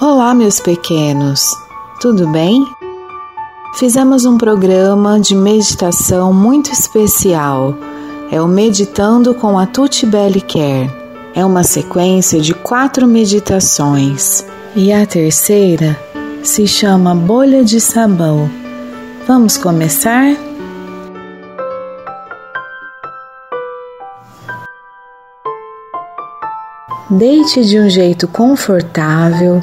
Olá, meus pequenos, tudo bem? Fizemos um programa de meditação muito especial. É o Meditando com a Tuti Care. É uma sequência de quatro meditações e a terceira se chama Bolha de Sabão. Vamos começar? Deite de um jeito confortável,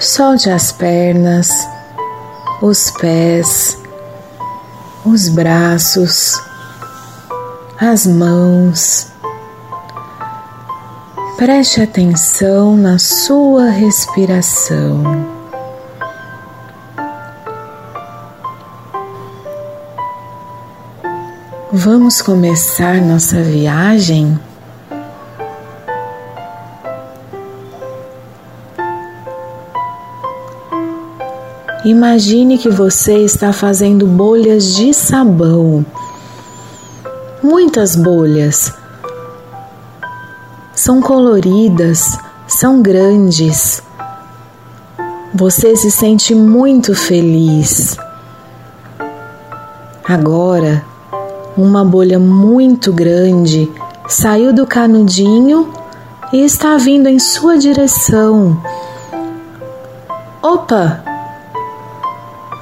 solte as pernas, os pés, os braços, as mãos. Preste atenção na sua respiração. Vamos começar nossa viagem? Imagine que você está fazendo bolhas de sabão. Muitas bolhas. São coloridas, são grandes. Você se sente muito feliz. Agora, uma bolha muito grande saiu do canudinho e está vindo em sua direção. Opa!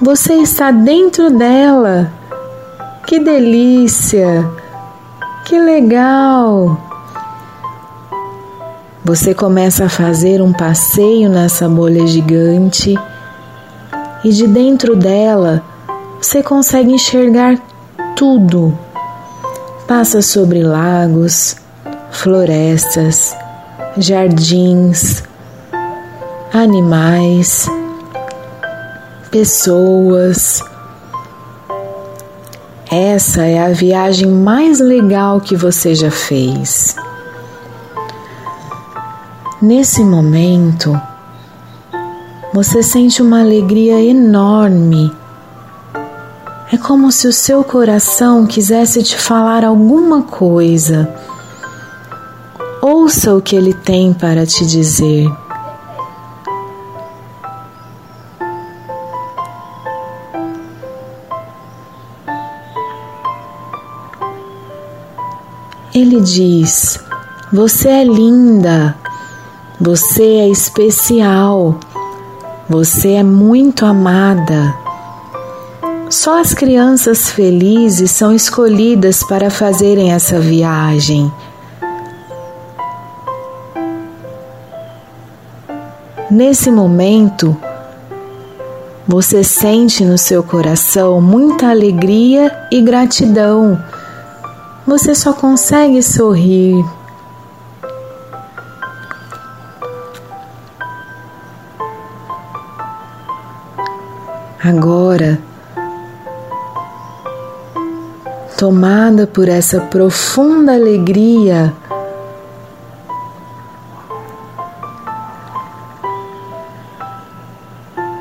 Você está dentro dela. Que delícia! Que legal! Você começa a fazer um passeio nessa bolha gigante e de dentro dela você consegue enxergar tudo. Passa sobre lagos, florestas, jardins, animais pessoas. Essa é a viagem mais legal que você já fez. Nesse momento, você sente uma alegria enorme. É como se o seu coração quisesse te falar alguma coisa. Ouça o que ele tem para te dizer. Ele diz: Você é linda, você é especial, você é muito amada. Só as crianças felizes são escolhidas para fazerem essa viagem. Nesse momento, você sente no seu coração muita alegria e gratidão você só consegue sorrir. Agora, tomada por essa profunda alegria,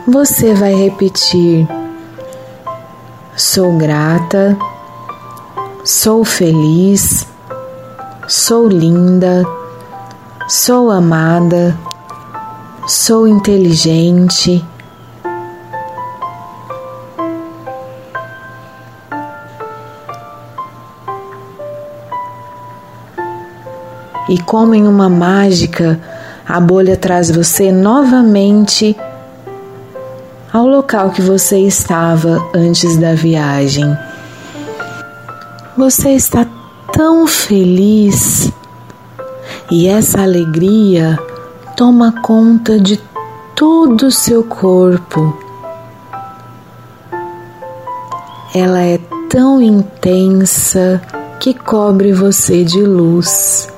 você vai repetir: Sou grata sou feliz, sou linda, sou amada, sou inteligente. E como em uma mágica, a bolha traz você novamente ao local que você estava antes da viagem. Você está tão feliz e essa alegria toma conta de todo o seu corpo. Ela é tão intensa que cobre você de luz.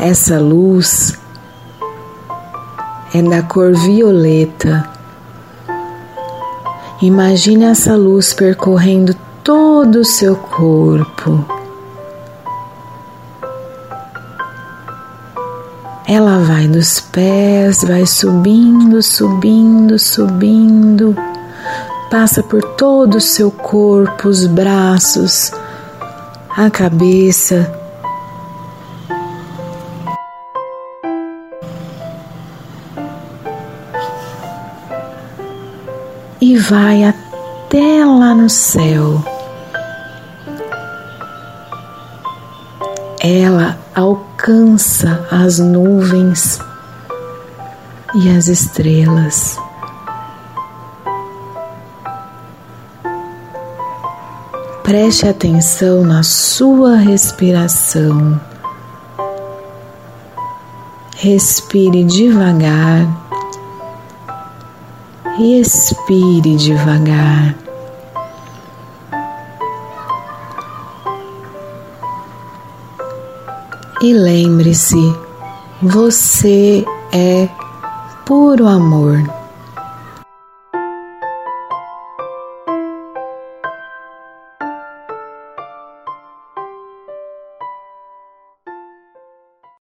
Essa luz é da cor violeta Imagine essa luz percorrendo todo o seu corpo. Ela vai dos pés, vai subindo, subindo, subindo, passa por todo o seu corpo, os braços, a cabeça, e vai até lá no céu. Ela alcança as nuvens e as estrelas. Preste atenção na sua respiração. Respire devagar e expire devagar. E lembre-se, você é puro amor.